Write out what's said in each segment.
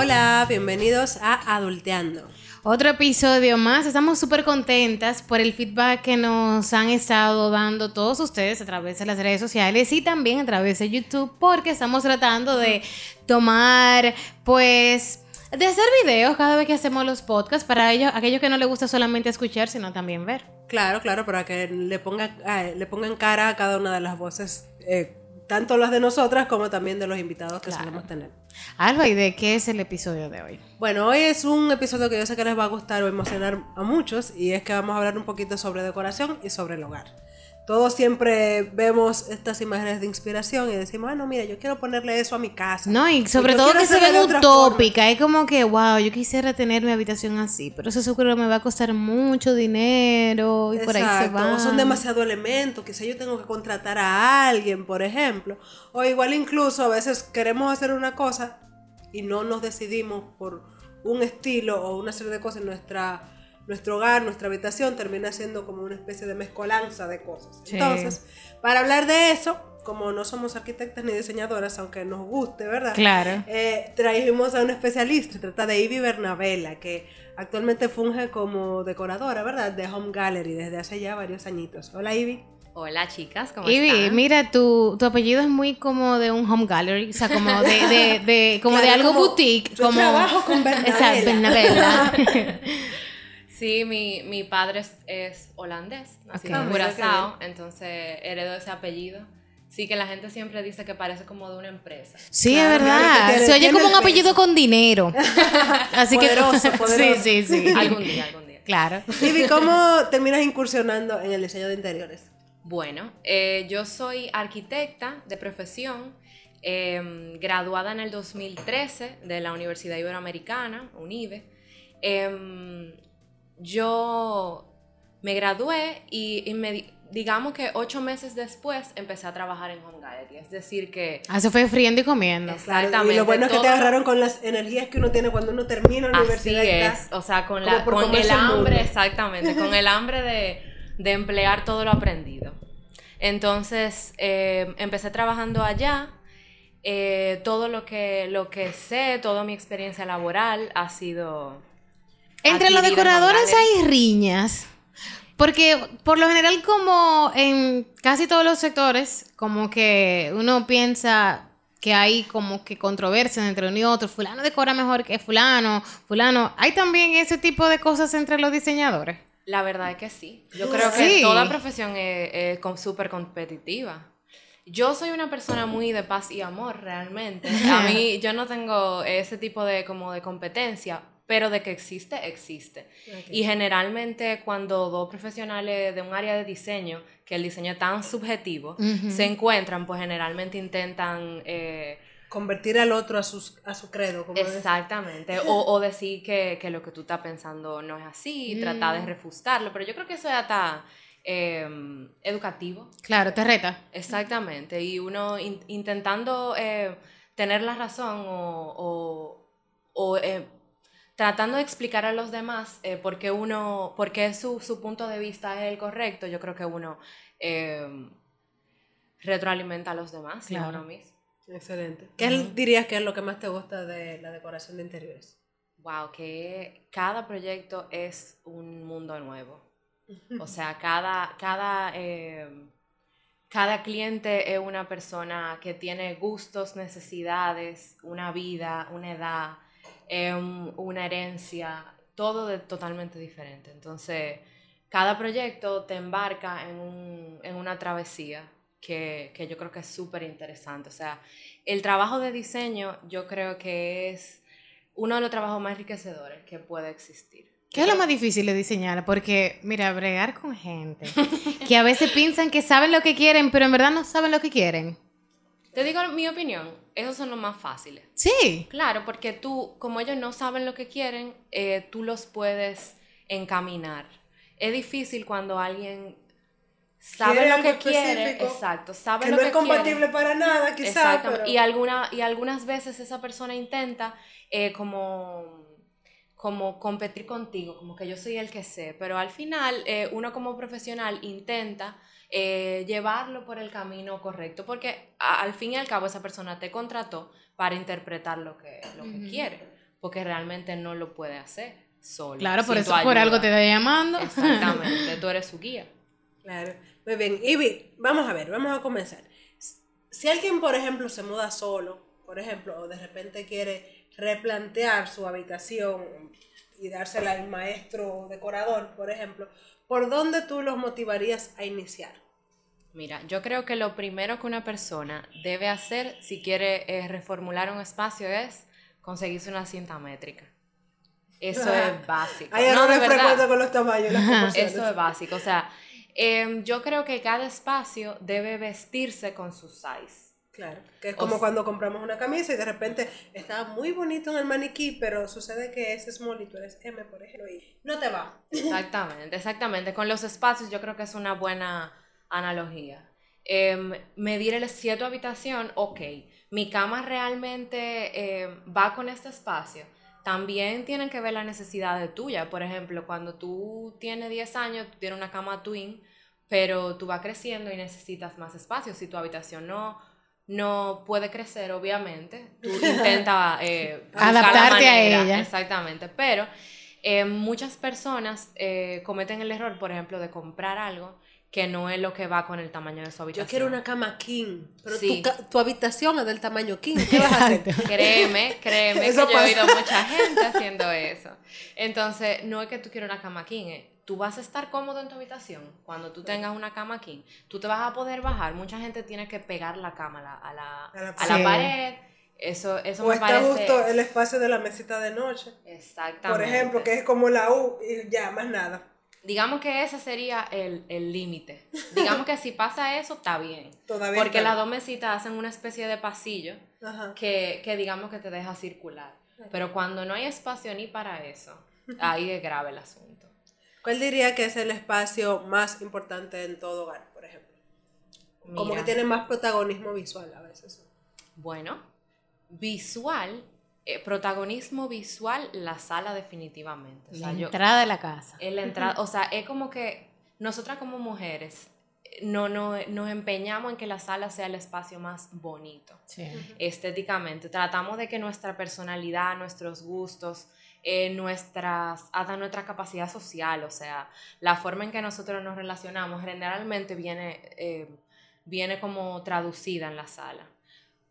Hola, bienvenidos a Adulteando. Otro episodio más. Estamos súper contentas por el feedback que nos han estado dando todos ustedes a través de las redes sociales y también a través de YouTube porque estamos tratando de tomar, pues, de hacer videos cada vez que hacemos los podcasts para ellos, aquellos que no les gusta solamente escuchar, sino también ver. Claro, claro, para que le pongan, eh, le pongan cara a cada una de las voces, eh, tanto las de nosotras como también de los invitados que solemos tener. Alba, ¿y de qué es el episodio de hoy? Bueno, hoy es un episodio que yo sé que les va a gustar o emocionar a muchos y es que vamos a hablar un poquito sobre decoración y sobre el hogar. Todos siempre vemos estas imágenes de inspiración y decimos, ah, no, mira, yo quiero ponerle eso a mi casa. No, y sobre todo que se ve utópica. Es como que, wow, yo quisiera tener mi habitación así, pero eso seguro me va a costar mucho dinero y por ahí se va. O son demasiados elementos, quizá yo tengo que contratar a alguien, por ejemplo. O igual incluso a veces queremos hacer una cosa y no nos decidimos por un estilo o una serie de cosas en nuestra nuestro hogar, nuestra habitación termina siendo como una especie de mezcolanza de cosas. Entonces, para hablar de eso, como no somos arquitectas ni diseñadoras, aunque nos guste, ¿verdad? Claro. Eh, trajimos a un especialista, trata de Ivy Bernabella, que actualmente funge como decoradora, ¿verdad? De Home Gallery desde hace ya varios añitos. Hola Ivy. Hola chicas, ¿cómo Ivy, mira, tu, tu apellido es muy como de un home gallery, o sea, como de, de, de como de algo boutique. Yo como, trabajo con Bernabella. Bernabella. Sí, mi, mi padre es, holandés, nacido en Curazao, entonces heredó ese apellido. Sí, que la gente siempre dice que parece como de una empresa. Sí, es verdad. Se oye como un apellido con dinero. Así poderoso, que. Poderoso. Sí, sí, sí. Algún día, algún día. Claro. Ivy, ¿cómo terminas incursionando en el diseño de interiores? Bueno, eh, yo soy arquitecta de profesión, eh, graduada en el 2013 de la Universidad Iberoamericana, UNIBE. Eh, yo me gradué y, digamos que ocho meses después empecé a trabajar en Home Gallery. Es decir que... Ah, se fue friendo y comiendo. Exactamente. y lo bueno es que te agarraron con las energías que uno tiene cuando uno termina la universidad. Así es. O sea, con, la, con el hambre, exactamente, con el hambre de, de, emplear todo lo aprendido. Entonces, eh, empecé trabajando allá. Eh, todo lo que, lo que sé, toda mi experiencia laboral ha sido entre los decoradores hay riñas. Porque por lo general, como en casi todos los sectores, como que uno piensa que hay como que controversias entre uno y otro. Fulano decora mejor que fulano, fulano. ¿Hay también ese tipo de cosas entre los diseñadores? La verdad es que sí. Yo creo que toda profesión es, súper competitiva. Yo soy una persona muy de paz y amor, realmente. A mí, yo no tengo ese tipo de como de competencia, pero de que existe, existe. Y generalmente cuando dos profesionales de un área de diseño, que el diseño es tan subjetivo, se encuentran, pues generalmente intentan... Eh, Convertir al otro a, sus, a su credo. exactamente. O, o, decir que, que, lo que tú estás pensando no es así, y tratar de mm. refustarlo. Pero yo creo que eso ya está em, educativo. Claro, te reta. Exactamente. Y uno intentando eh, tener la razón o, o, o eh, tratando de explicar a los demás eh, por qué uno, por qué su, su, punto de vista es el correcto, yo creo que uno eh, retroalimenta a los demás claro. mismo. Excelente. ¿Qué dirías que es lo que más te gusta de la decoración de interiores? Wow, que cada proyecto es un mundo nuevo. O sea, cada, cada, eh, cada cliente es una persona que tiene gustos, necesidades, una vida, una edad, Em, una herencia, todo de, totalmente diferente. Entonces, cada proyecto te embarca en, un, en una travesía que, que, yo creo que es súper interesante. O sea, el trabajo de diseño yo creo que es uno de los trabajos más enriquecedores que puede existir. ¿Qué es lo más difícil de diseñar? Porque, mira, bregar con gente que a veces piensan que saben lo que quieren, pero en verdad no saben lo que quieren. Te digo mi opinión, esos son los más fáciles. Sí. Claro, porque tú, como ellos no saben lo que quieren, eh, tú los puedes encaminar. Es difícil cuando alguien sabe lo que quiere, exacto, sabe que lo no es compatible para nada, quizás. Y, alguna, y algunas veces esa persona intenta eh, como, como competir contigo, como que yo soy el que sé, pero al final eh, uno como profesional intenta eh, llevarlo por el camino correcto, porque al fin y al cabo esa persona te contrató para interpretar lo que, lo que quiere. porque realmente no lo puede hacer solo. Claro, por eso por algo te está llamando. Exactamente, tú eres su guía. Claro. Muy bien. Ivy, vamos a ver, vamos a comenzar. Si alguien, por ejemplo, se muda solo, por ejemplo, o de repente quiere replantear su habitación y dársela al maestro decorador, por ejemplo, ¿por dónde tú los motivarías a iniciar? Mira, yo creo que lo primero que una persona debe hacer si quiere eh, reformular un espacio es conseguirse una cinta métrica. Eso es básico. Hay No, de verdad. con los tamaños, las. Eso es básico. O sea, em, yo creo que cada espacio debe vestirse con su size. Claro, que es como cuando compramos una camisa y de repente está muy bonito en el maniquí, pero sucede que es small y tú eres M, por ejemplo, y no te va. Exactamente, exactamente. Con los espacios yo creo que es una buena analogía. Em, medir el si es tu habitación, ok. Mi cama realmente em, va con este espacio. También tienen que ver la necesidad de tuya. Por ejemplo, cuando tú tienes 10 años, tú tienes una cama twin, pero tú vas creciendo y necesitas más espacio. Si tu habitación no, no puede crecer, obviamente, tú intenta eh, la Adaptarte a ella. Exactamente, pero eh, muchas personas eh, cometen el error, por ejemplo, de comprar algo que no es lo que va con el tamaño de su habitación. Yo quiero una cama king, pero Sí. tu, habitación es del tamaño king, ¿qué vas a hacer? Créeme, créeme Eso que yo he oído mucha gente haciendo eso. Entonces, no es que tú quieras una cama king, eh, tú vas a estar cómodo en tu habitación. Cuando tú tengas una cama king, tú te vas a poder bajar. Mucha gente tiene que pegar la cama a la, a la, A la pared. Eso, eso O me está parece... justo el espacio de la mesita de noche, Exactamente. por ejemplo, que es como la U y ya, más nada. Digamos que ese sería el el límite. Digamos que si pasa eso, está bien. Todavía Porque las dos mesitas hacen una especie de pasillo Ajá. que, que digamos que te deja circular. Pero cuando no hay espacio ni para eso, ahí es grave el asunto. ¿Cuál diría que es el espacio más importante en todo hogar, por ejemplo? Como que Mira, tiene más protagonismo visual a veces. Bueno, visual, eh, protagonismo visual, la sala definitivamente. O sea, La yo- entrada de la casa. en la entrada, o sea, es como que nosotras como mujeres eh, no, no, nos empeñamos en que la sala sea el espacio más bonito. Sí. estéticamente. Tratamos de que nuestra personalidad, nuestros gustos, eh, nuestras, hasta nuestra capacidad social, o sea, la forma en que nosotros nos relacionamos generalmente viene, eh, viene como traducida en la sala.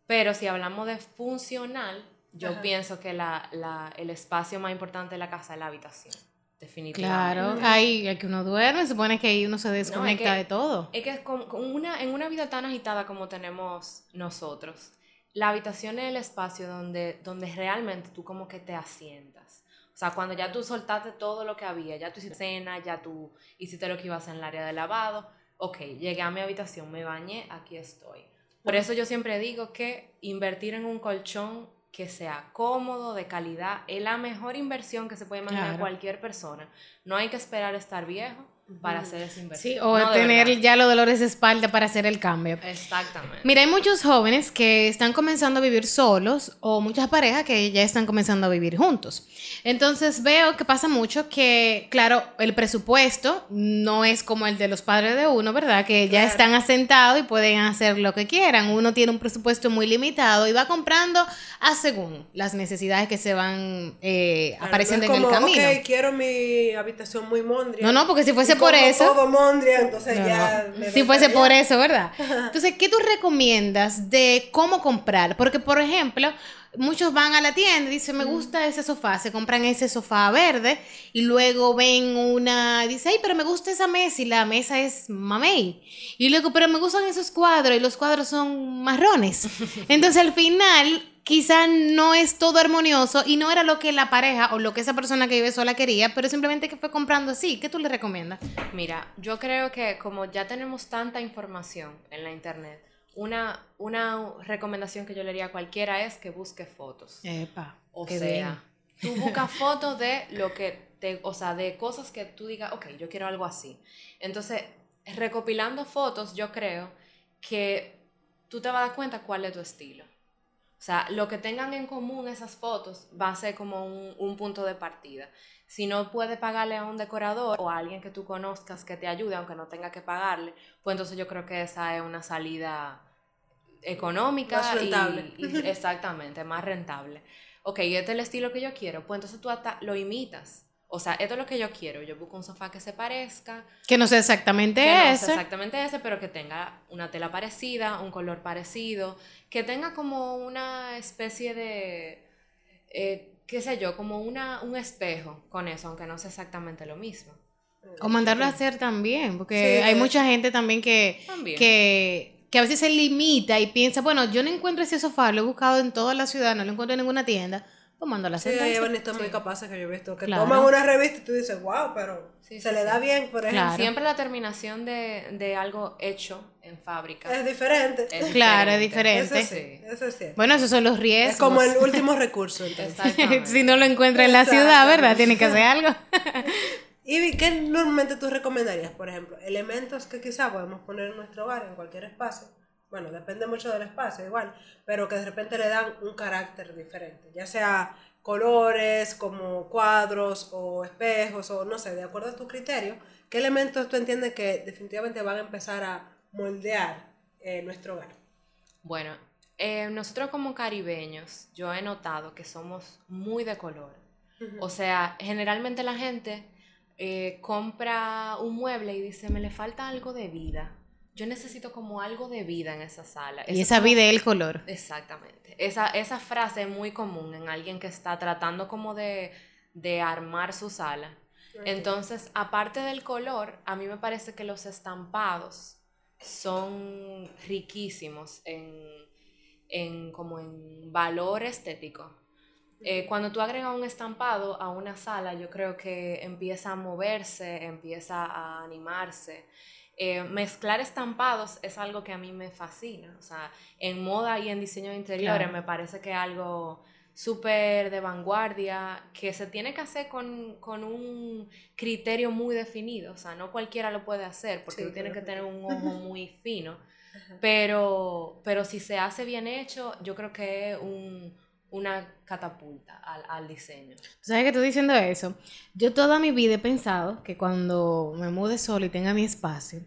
Pero si hablamos de funcional, yo Ajá. pienso que la, la- el espacio más importante de la casa es la habitación, definitivamente. Claro, ahí es que uno duerme, supone que ahí uno se desconecta que- de todo. Es que con, con una, en una vida tan agitada como tenemos nosotros, la habitación es el espacio donde, donde realmente tú como que te asientas. O sea, cuando ya tú soltaste todo lo que había, ya tú hiciste cena, ya tú hiciste lo que ibas en el área de lavado, ok, llegué a mi habitación, me bañé, aquí estoy. Por eso yo siempre digo que invertir en un colchón que sea cómodo, de calidad, es la mejor inversión que se puede imaginar Claro. cualquier persona. No hay que esperar estar viejo para hacer esa inversión. Sí, o No, tener ya los dolores de espalda para hacer el cambio. Exactamente. Mira, hay muchos jóvenes que están comenzando a vivir solos o muchas parejas que ya están comenzando a vivir juntos. Entonces veo que pasa mucho que, claro, el presupuesto no es como el de los padres de uno, ¿verdad? Que ya Claro. están asentados y pueden hacer lo que quieran. Uno tiene un presupuesto muy limitado y va comprando a según las necesidades que se van eh, Claro, apareciendo no es en el como, camino. Ok, quiero mi habitación muy mondria. No, no, porque si fuese por eso... todo mondria, entonces No, ya... Si fuese por eso, ¿verdad? Entonces, ¿qué tú recomiendas de cómo comprar? Porque, por ejemplo, muchos van a la tienda y dicen, me gusta ese sofá, se compran ese sofá verde y luego ven una, dice, ay, pero me gusta esa mesa y la mesa es mamey. Y luego, pero me gustan esos cuadros y los cuadros son marrones. Entonces, al final, quizá no es todo armonioso y no era lo que la pareja o lo que esa persona que vive sola quería, pero simplemente que fue comprando así. ¿Qué tú le recomiendas? Mira, yo creo que como ya tenemos tanta información en la internet, una, una recomendación que yo le haría a cualquiera es que busque fotos. Epa, O sea, tú buscas fotos de lo que te, o sea, de cosas que tú digas, ok, yo quiero algo así. Entonces, recopilando fotos, yo creo que tú te vas a dar cuenta cuál es tu estilo. O sea, lo que tengan en común esas fotos va a ser como un, un punto de partida. Si no puedes pagarle a un decorador o a alguien que tú conozcas que te ayude, aunque no tenga que pagarle, pues entonces yo creo que esa es una salida económica Más y- rentable. y, exactamente, más rentable. ok, este es el estilo que yo quiero, pues entonces tú hasta lo imitas. O sea, esto es lo que yo quiero. Yo busco un sofá que se parezca. Que no sea exactamente que no sea ese. exactamente ese, pero que tenga una tela parecida, un color parecido, que tenga como una especie de, eh, qué sé yo, como una, un espejo con eso, aunque no sea exactamente lo mismo. O mandarlo a hacer también, porque Sí, hay mucha gente también que, También. que, que a veces se limita y piensa, bueno, yo no encuentro ese sofá, lo he buscado en toda la ciudad, no lo encuentro en ninguna tienda, pues mándalo a Sí, hay entonces. urbanistas muy capaces que yo he visto que Claro. toman una revista y tú dices, wow, pero Sí, se sí, le da sí. bien, por ejemplo. Claro. Siempre la terminación de, de algo hecho en fábrica. Es diferente. es Claro, es diferente. Eso sí, eso sí. Bueno, esos son los riesgos. es como el último recurso, entonces. Si no lo encuentra en la ciudad, ¿verdad? Tiene que hacer algo. ¿Y qué normalmente tú recomendarías, por ejemplo? Elementos que quizá podemos poner en nuestro hogar, en cualquier espacio. Bueno, depende mucho del espacio, igual, pero que de repente le dan un carácter diferente, ya sea colores, como cuadros o espejos, o no sé, de acuerdo a tu criterio, ¿qué elementos tú entiendes que definitivamente van a empezar a moldear eh, nuestro hogar? Bueno, eh, nosotros como caribeños, yo he notado que somos muy de color. O sea, generalmente la gente eh, compra un mueble y dice, me le falta algo de vida. Yo necesito como algo de vida en esa sala. Y esa vida es el color. Exactamente. Esa, esa frase es muy común en alguien que está tratando como de, de armar su sala. Entonces, aparte del color, a mí me parece que los estampados son riquísimos en, en como en valor estético. Eh, cuando tú agregas un estampado a una sala, yo creo que empieza a moverse, empieza a animarse. Eh, mezclar estampados es algo que a mí me fascina. O sea, en moda y en diseño de interiores Claro. me parece que es algo súper de vanguardia, que se tiene que hacer con, con un criterio muy definido. O sea, no cualquiera lo puede hacer porque Sí, tú tienes que tener un ojo muy fino. Pero, pero si se hace bien hecho, yo creo que es un- una catapulta al, al diseño. ¿Sabes que estoy diciendo eso? Yo toda mi vida he pensado que cuando me mude solo y tenga mi espacio,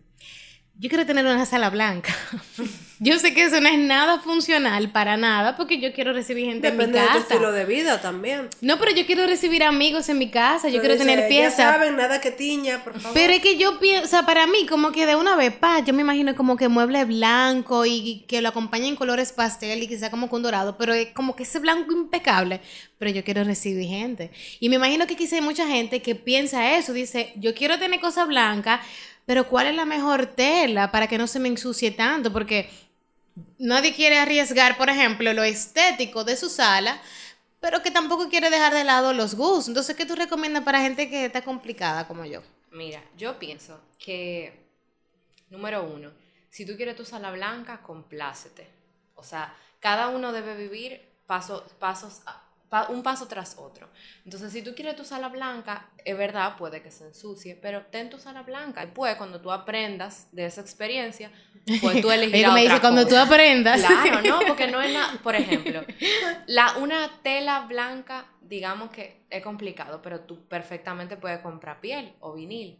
yo quiero tener una sala blanca. yo sé que eso no es nada funcional para nada porque yo quiero recibir gente Depende en de mi tu casa. estilo de vida también. No, pero yo quiero recibir amigos en mi casa, yo quiero tener Ya fiesta. saben, nada que tiña, por favor. Pero es que yo pienso, o sea, para mí, como que de una vez, pa, yo me imagino como que mueble blanco y que lo acompañen colores pastel y quizá como con dorado, pero es como que ese blanco impecable. Pero yo quiero recibir gente. Y me imagino que quizá hay mucha gente que piensa eso, dice, yo quiero tener cosas blancas, pero ¿cuál es la mejor tela para que no se me ensucie tanto? Porque nadie quiere arriesgar, por ejemplo, lo estético de su sala, pero que tampoco quiere dejar de lado los gustos. Entonces, ¿qué tú recomiendas para gente que está complicada como yo? Mira, yo pienso que, número uno, si tú quieres tu sala blanca, complácete. O sea, cada uno debe vivir paso, pasos, a- pa- un paso tras otro. Entonces, si tú quieres tu sala blanca, es verdad, puede que se ensucie, pero ten tu sala blanca. Y pues, cuando tú aprendas de esa experiencia, pues tú elegirás me otra dice, cuando tú aprendas. Claro, no, porque no es nada. Por ejemplo, la, una tela blanca, digamos que es complicado, pero tú perfectamente puedes comprar piel o vinil.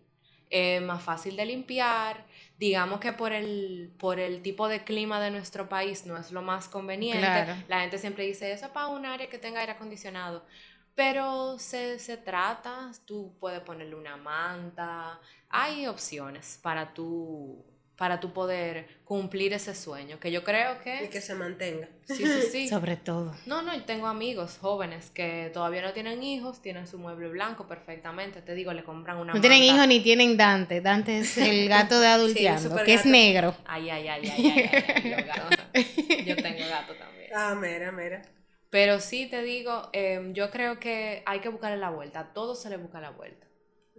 Es más fácil de limpiar. Digamos que por el, por el tipo de clima de nuestro país no es lo más conveniente. Claro. La gente siempre dice eso es para un área que tenga aire acondicionado. Pero se, se trata, tú puedes ponerle una manta. Hay opciones para tú, para tú poder cumplir ese sueño. Que yo creo Y que. que se mantenga. Sí, sí, sí. Sobre todo. No, no, y tengo amigos jóvenes que todavía no tienen hijos, tienen su mueble blanco perfectamente. Te digo, le compran una No tienen hijos ni tienen Dante. Dante es el gato de adulteando, que es gato. negro. Ay, ay, ay, ay, ay, ay, gatos. Yo tengo gato también. Ah, mira, mira. Pero sí te digo, em, yo creo que hay que buscarle la vuelta. A todo se le busca la vuelta.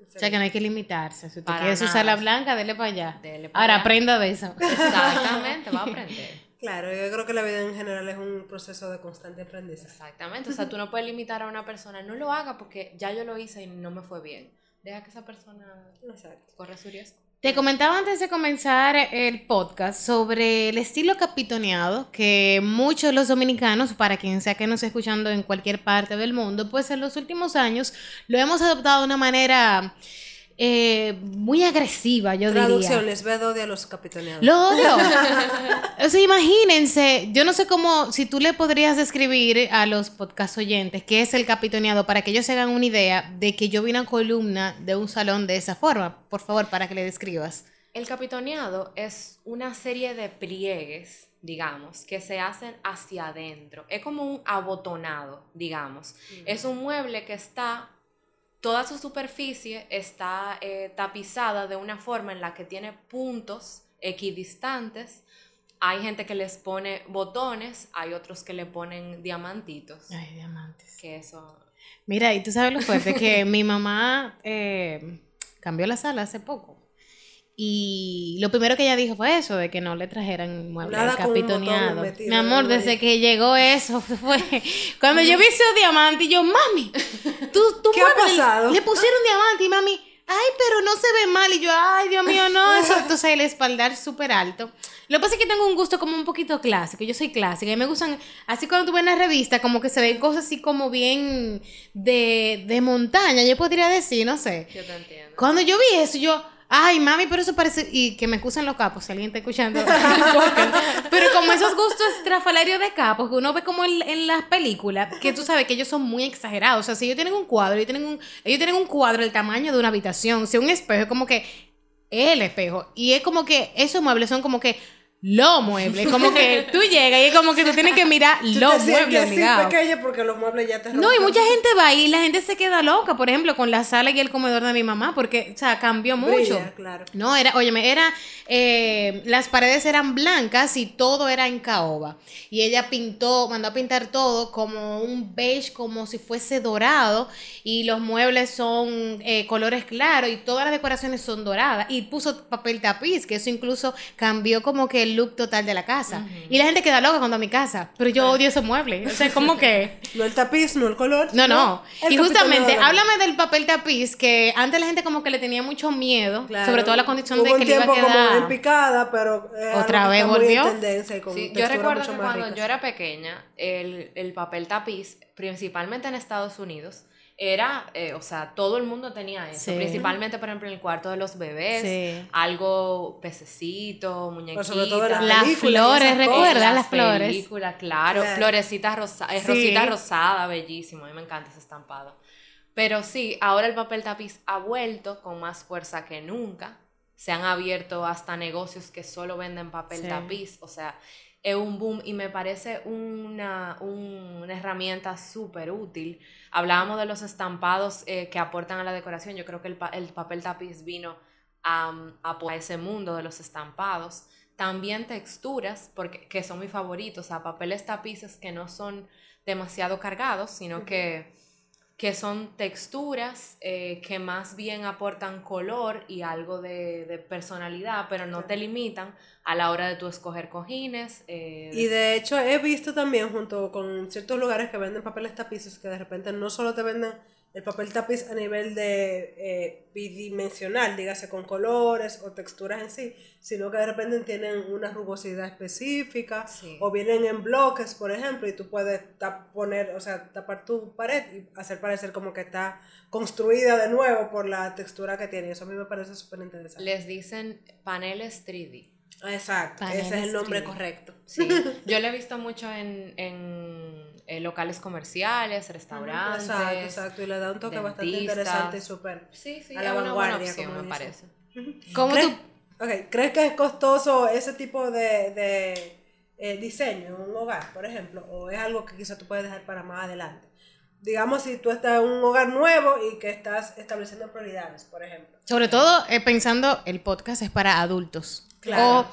O sea que no hay que limitarse. Si usted quiere nada. sala blanca, dele para allá. Dele Ahora allá. aprenda de eso. Exactamente, va a aprender. Claro, yo creo que la vida en general es un proceso de constante aprendizaje. Exactamente. O sea, tú no puedes limitar a una persona. No lo haga porque ya yo lo hice y no me fue bien. Deja que esa persona Exacto. corra su riesgo. Te comentaba antes de comenzar el podcast sobre el estilo capitoneado que muchos de los dominicanos, para quien sea que nos esté escuchando en cualquier parte del mundo, pues en los últimos años lo hemos adoptado de una manera eh, muy agresiva, yo Traducción, diría. les ve odio a los capitaneados. Lo odio. o sea, imagínense, yo no sé cómo, si tú le podrías describir a los podcast oyentes qué es el capitoneado para que ellos se hagan una idea de que yo vi una columna de un salón de esa forma. Por favor, para que le describas. El capitoneado es una serie de pliegues, digamos, que se hacen hacia adentro. Es como un abotonado, digamos. Es un mueble que está, toda su superficie está eh, tapizada de una forma en la que tiene puntos equidistantes. Hay gente que les pone botones, hay otros que le ponen diamantitos. Ay, diamantes. Que eso... Mira, y tú sabes lo fuerte que mi mamá eh, cambió la sala hace poco. Y lo primero que ella dijo fue eso, de que no le trajeran muebles capitoneados. Mi amor, desde que llegó eso fue... Cuando yo vi ese diamante, y yo, mami, tú, tú ¿Qué ha pasado? Le pusieron diamante y mami, ay, pero no se ve mal. Y yo, ay, Dios mío, no, eso. Entonces el espaldar súper alto. Lo que pasa es que tengo un gusto como un poquito clásico. Yo soy clásica y me gustan, así cuando tú ves en la revista, como que se ven cosas así como bien de, de montaña, yo podría decir, no sé. Yo te entiendo. Cuando yo vi eso, yo, ay, mami, pero eso parece. Y que me excusen los capos, si alguien está escuchando. pero como esos gustos estrafalarios de capos que uno ve como en, en las películas, que tú sabes que ellos son muy exagerados. O sea, si ellos tienen un cuadro, ellos tienen un, ellos tienen un cuadro del tamaño de una habitación, si un espejo, es como que es el espejo. Y es como que esos muebles son como que los muebles. Como que tú llegas y es como que tú tienes que mirar los muebles así porque los muebles ya te No, y mucha gente va ahí y la gente se queda loca, por ejemplo, con la sala y el comedor de mi mamá, porque, o sea, cambió mucho. Brilla, claro. No, era, óyeme, era, eh, las paredes eran blancas y todo era en caoba. Y ella pintó, mandó a pintar todo como un beige, como si fuese dorado, y los muebles son eh, colores claros y todas las decoraciones son doradas. Y puso papel tapiz, que eso incluso cambió como que el look total de la casa. Y la gente queda loca cuando a mi casa, pero yo odio esos muebles. O sea, como que... No el tapiz, no el color. No, no. el Y justamente, háblame del papel tapiz, que antes la gente como que le tenía mucho miedo, Claro. sobre todo la condición Hubo de que un le iba a tiempo como quedar... en picada, pero eh, Otra vez volvió. tendencia y con Sí, yo recuerdo que cuando ricas. yo era pequeña, el, el papel tapiz, principalmente en Estados Unidos, era, eh, o sea, todo el mundo tenía eso. Sí. Principalmente, por ejemplo, en el cuarto de los bebés, Sí. algo pececito, muñequita. sobre todo en las flores. ¿recuerdas las flores? películas, claro. Claro. Florecitas eh, Sí. rosita rosada, bellísimo. A mí me encanta ese estampado. Pero sí, ahora el papel tapiz ha vuelto con más fuerza que nunca. Se han abierto hasta negocios que solo venden papel Sí. tapiz. O sea, es un boom y me parece una, un- una herramienta súper útil. Hablábamos de los estampados eh, que aportan a la decoración. Yo creo que el, pa- el papel tapiz vino a, a ese mundo de los estampados. También texturas, porque, que son mis favoritos, o sea, papeles tapices que no son demasiado cargados, sino que, que son texturas eh, que más bien aportan color y algo de, de personalidad, pero no te limitan a la hora de tú escoger cojines. eh, Y de hecho he visto también junto con ciertos lugares que venden papeles tapices que de repente no solo te venden el papel tapiz a nivel de eh, bidimensional, dígase con colores o texturas en sí, sino que de repente tienen una rugosidad específica Sí. o vienen en bloques, por ejemplo, y tú puedes tap- poner, o sea, tapar tu pared y hacer parecer como que está construida de nuevo por la textura que tiene. Eso a mí me parece súper interesante. les dicen paneles 3D. Exacto, ese es el nombre 3D. correcto. Sí, yo lo he visto mucho en, en, eh, locales comerciales, restaurantes. Exacto, exacto. Y le da un toque bastante interesante y súper. Sí, sí, A la una buena vanguardia, opción, como me parece. ¿Cómo ¿Crees, tú? ok, ¿Crees que es costoso ese tipo de, de eh, diseño en un hogar, por ejemplo? ¿O es algo que quizás tú puedes dejar para más adelante? Digamos, si tú estás en un hogar nuevo y que estás estableciendo prioridades, por ejemplo. Sobre todo eh, pensando, el podcast es para adultos. Claro. O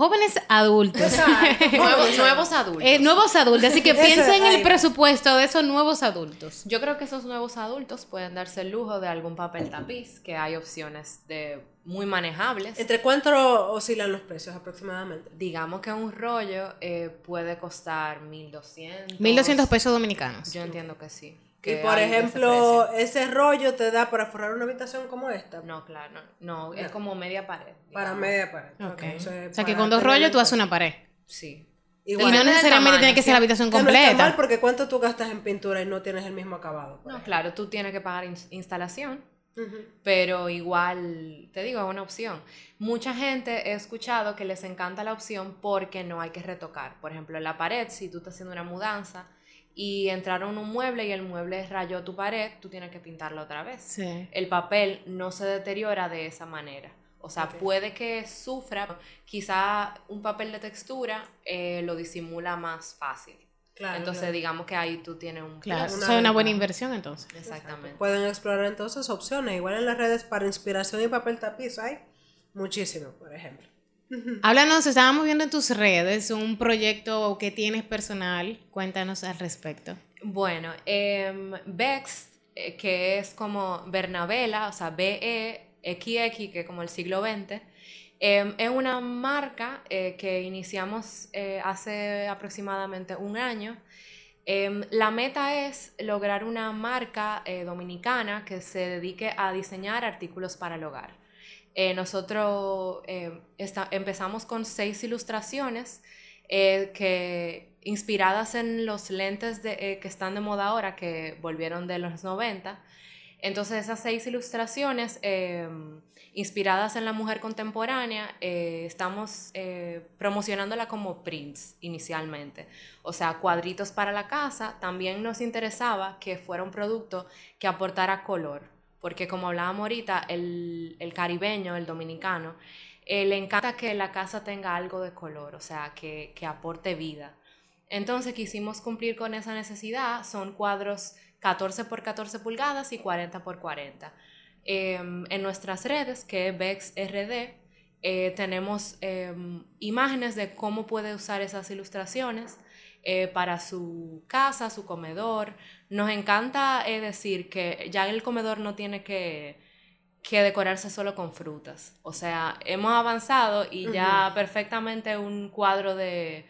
jóvenes adultos. Exacto. Nuevos, nuevos adultos. Eh, nuevos adultos, así que Eso, piensen en el presupuesto de esos nuevos adultos. Yo creo que esos nuevos adultos pueden darse el lujo de algún papel tapiz, que hay opciones de muy manejables. ¿Entre cuánto oscilan los precios aproximadamente? Digamos que un rollo eh, puede costar 1200. 1200 pesos dominicanos. Yo entiendo que sí. Y que por ejemplo, ese rollo te da para forrar una habitación como esta. No, claro, no, no, es No. como media pared. Para media pared. Ok. Ok, eso es O sea que con dos rollos tú haces una pared. Sí. Y Igual. no Depende del necesariamente tiene que ser la habitación Que no está completa. mal porque cuánto tú gastas en pintura y no tienes el mismo acabado. No, claro, tú tienes que pagar ins- instalación. pero igual, te digo, es una opción. Mucha gente he escuchado que les encanta la opción porque no hay que retocar. Por ejemplo, en la pared, si tú estás haciendo una mudanza y entraron un mueble y el mueble rayó tu pared, tú tienes que pintarla otra vez. El papel no se deteriora de esa manera. O sea, puede que sufra, quizá un papel de textura eh, lo disimula más fácil. entonces, digamos que ahí tú tienes un... Claro, una, una buena inversión entonces. Exactamente. Pueden explorar entonces opciones. Igual en las redes para inspiración y papel tapiz hay muchísimo, por ejemplo. Háblanos, estábamos viendo en tus redes un proyecto que tienes personal. Cuéntanos al respecto. Bueno, eh, Bex, eh, que es como Bernabela, o sea, B-E-X-X, que es como el siglo XX, em, es una marca eh, que iniciamos eh, hace aproximadamente un año. Em, la meta es lograr una marca dominicana que se dedique a diseñar artículos para el hogar. Eh, nosotros eh, empezamos con seis ilustraciones eh, que, inspiradas en los lentes de, que están de moda ahora, que volvieron de los 90. Entonces esas seis ilustraciones inspiradas en la mujer contemporánea, estamos promocionándola como prints inicialmente. O sea, cuadritos para la casa. También nos interesaba que fuera un producto que aportara color porque como hablábamos ahorita, el, caribeño, el dominicano, eh, le encanta que la casa tenga algo de color, o sea, que, aporte vida. Entonces quisimos cumplir con esa necesidad, son cuadros 14 por 14 pulgadas y 40 por 40. Em, en nuestras redes, que es VexRD, eh, tenemos em, imágenes de cómo puede usar esas ilustraciones eh, para su casa, su comedor. Nos encanta eh, decir que ya el comedor no tiene que, decorarse solo con frutas. O sea, hemos avanzado y ya perfectamente un cuadro de,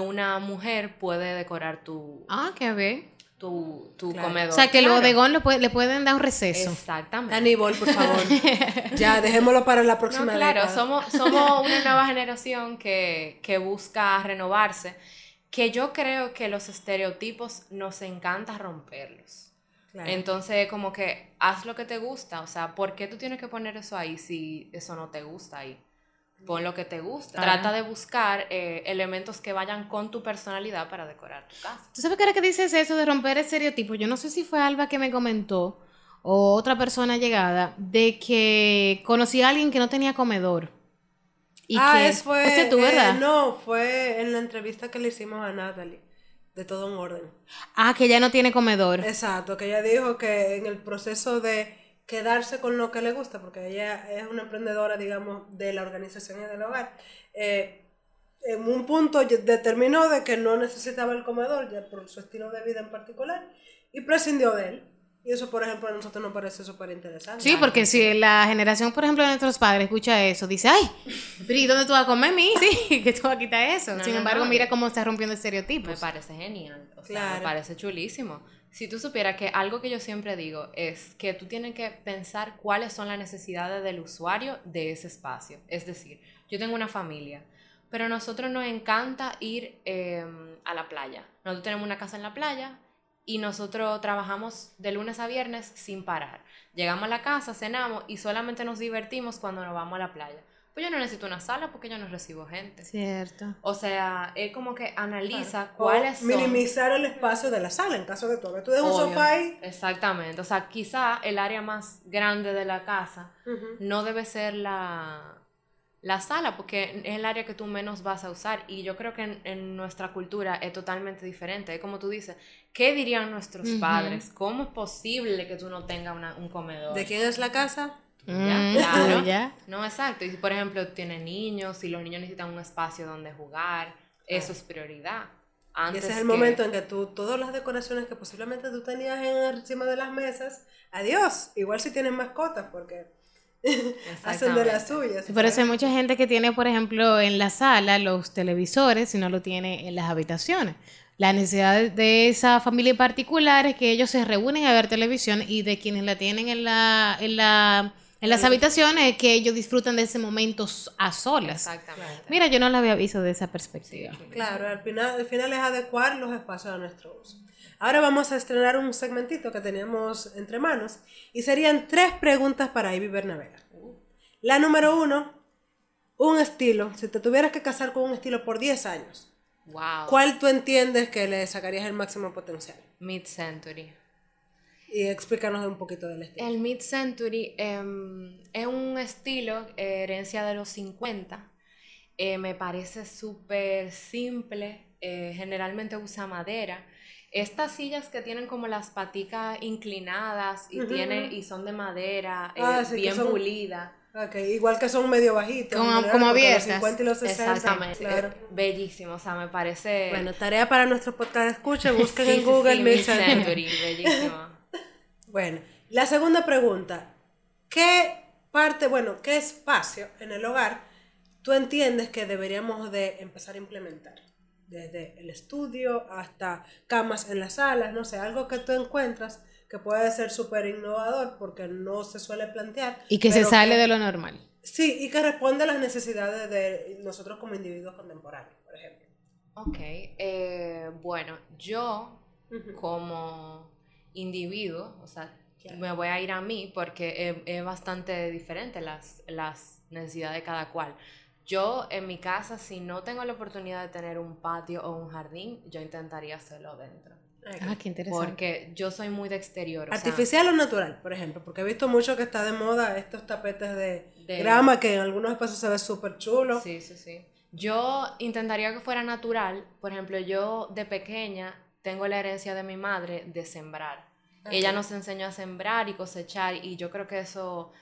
una mujer puede decorar tu... Ah, qué bien. Tu, comedor. O sea, que el bodegón le, puede, le pueden dar un receso. Exactamente. Aníbal, por favor. ya, dejémoslo para la próxima. claro, somos, somos una nueva generación que, que busca renovarse que yo creo que los estereotipos nos encanta romperlos. Entonces, como que haz lo que te gusta, o sea, ¿por qué tú tienes que poner eso ahí si eso no te gusta ahí? Pon lo que te gusta. Trata de buscar eh, elementos que vayan con tu personalidad para decorar tu casa. ¿Tú sabes qué era que dices eso de romper estereotipos? Yo no sé si fue Alba que me comentó o otra persona llegada de que conocí a alguien que no tenía comedor ah, es fue. tú, ¿verdad? Eh, no, fue en la entrevista que le hicimos a Natalie, de todo en orden. Ah, que ella no tiene comedor. Exacto, que ella dijo que en el proceso de quedarse con lo que le gusta, porque ella es una emprendedora, digamos, de la organización y del hogar, eh, en un punto determinó de que no necesitaba el comedor, ya por su estilo de vida en particular, y prescindió de él. Y eso, por ejemplo, a nosotros nos parece súper interesante. Sí, porque si la generación, por ejemplo, de nuestros padres escucha eso, dice, ay, pero ¿y dónde tú vas a comer, mi? Sí, que tú vas a quitar eso. Sin embargo, mira cómo está rompiendo estereotipos. Me parece genial, o sea, me parece chulísimo. Si tú supieras que algo que yo siempre digo es que tú tienes que pensar cuáles son las necesidades del usuario de ese espacio. Es decir, yo tengo una familia, pero a nosotros nos encanta ir em, a la playa. Nosotros tenemos una casa en la playa, y nosotros trabajamos de lunes a viernes sin parar. Llegamos a la casa, cenamos y solamente nos divertimos cuando nos vamos a la playa. Pues yo no necesito una sala porque yo no recibo gente. Cierto. O sea, es como que analiza cuáles son... Minimizar el espacio de la sala en caso de todo. Tú dejas un sofá ahí. Exactamente. O sea, quizá el área más grande de la casa no debe ser la la sala, porque es el área que tú menos vas a usar. Y yo creo que en, nuestra cultura es totalmente diferente. Es como tú dices, ¿qué dirían nuestros padres? ¿Cómo es posible que tú no tengas un comedor? ¿De quién es la casa? ¿Ya? Claro. ¿Ya? No, exacto. Y si, por ejemplo, tienes niños, si los niños necesitan un espacio donde jugar, eso es prioridad. y ese es el momento en que tú, todas las decoraciones que posiblemente tú tenías encima de las mesas, adiós. Igual si tienes mascotas, porque hacen de las suyas. Por eso hay mucha gente que tiene, por ejemplo, en la sala los televisores y no lo tiene en las habitaciones. La necesidad de esa familia en particular es que ellos se reúnen a ver televisión y de quienes la tienen en la, en la en las habitaciones que ellos disfrutan de ese momento a solas. Exactamente. Mira, yo no la había visto de esa perspectiva. claro, al final, al final es adecuar los espacios a nuestro uso. Ahora vamos a estrenar un segmentito que teníamos entre manos y serían tres preguntas para Ivy Bernabela. La número uno, un estilo. Si te tuvieras que casar con un estilo por 10 años, Wow. ¿cuál tú entiendes que le sacarías el máximo potencial? Mid-century. Y explícanos un poquito del estilo. El mid-century em, es un estilo, eh, herencia de los 50. Eh, me parece súper simple. eh, generalmente usa madera. Estas sillas que tienen como las paticas inclinadas y, Ujú. tiene, y son de madera, eh, Ah, sí, bien son- pulida. Igual que son medio bajitos. Como- abiertas. Los 50 y los 60. Exactamente. Claro. bellísimo. O sea, me parece. Bueno, tarea para nuestro podcast. Escuchen, busquen Sí, en sí, Google mid-century, bellísimo. Bueno, la segunda pregunta. ¿Qué parte, bueno, qué espacio en el hogar tú entiendes que deberíamos de empezar a implementar? Desde el estudio hasta camas en las salas, no sé, algo que tú encuentras que puede ser súper innovador porque no se suele plantear. Y que se sale que- de lo normal. Sí, y que responde a las necesidades de nosotros como individuos contemporáneos, por ejemplo. Ok. eh, bueno, yo como individuo, o sea, Claro. me voy a ir a mí porque es, es bastante diferente las, las necesidades de cada cual. Yo en mi casa, si no tengo la oportunidad de tener un patio o un jardín, yo intentaría hacerlo dentro. Ah, qué interesante. Porque yo soy muy de exterior. o sea, ¿Artificial o natural, por ejemplo? Porque he visto mucho que está de moda estos tapetes de, De- grama que en algunos espacios se ve súper chulo. Sí, sí, sí. Yo intentaría que fuera natural. Por ejemplo, yo de pequeña tengo la herencia de mi madre de sembrar. Ella Ok. nos enseñó a sembrar y cosechar y yo creo que eso,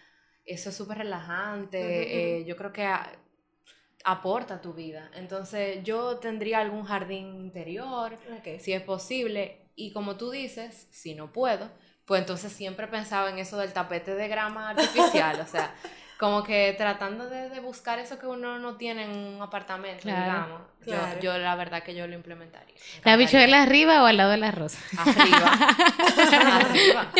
eso es súper relajante. Eh, yo creo que a- aporta a tu vida. Entonces yo tendría algún jardín interior, si es posible. Y como tú dices, si no puedo, pues entonces siempre pensaba en eso del tapete de grama artificial. o sea, como que tratando de, de buscar eso que uno no tiene en un apartamento, Claro, digamos. Yo- claro. Yo, la verdad que yo lo implementaría. Me ¿La bichuela arriba o al lado de la rosa? Arriba. Arriba.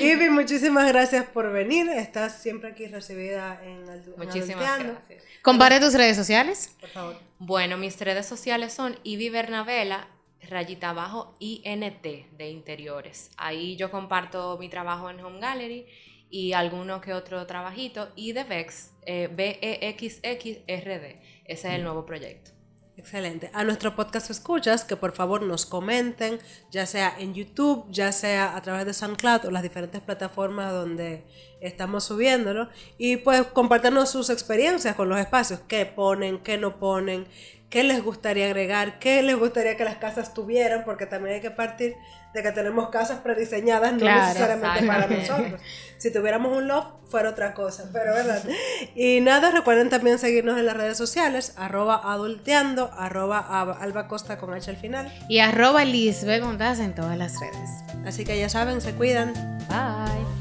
Ivy, muchísimas gracias por venir. Estás siempre aquí recibida en, el, Muchísimas Adulteando. gracias. Comparte tus redes sociales. Por favor. Bueno, mis redes sociales son Ivy Bernabela, rayita abajo, INT de interiores. Ahí yo comparto mi trabajo en Home Gallery y alguno que otro trabajito. Y de Vex, eh, B-E-X-X-R-D. Ese es el nuevo proyecto. Excelente. A nuestro podcast escuchas, que por favor nos comenten, ya sea en YouTube, ya sea a través de SoundCloud o las diferentes plataformas donde estamos subiéndolo. Y pues compartirnos sus experiencias con los espacios, qué ponen, qué no ponen, qué les gustaría agregar, qué les gustaría que las casas tuvieran, porque también hay que partir de que tenemos casas prediseñadas, no Claro, necesariamente para nosotros. Si tuviéramos un loft, fuera otra cosa, pero verdad. Y nada, recuerden también seguirnos en las redes sociales, arroba adulteando, arroba Ab- Alba Costa con H al final. Y arroba Montaz en todas las redes. Así que ya saben, se cuidan. Bye.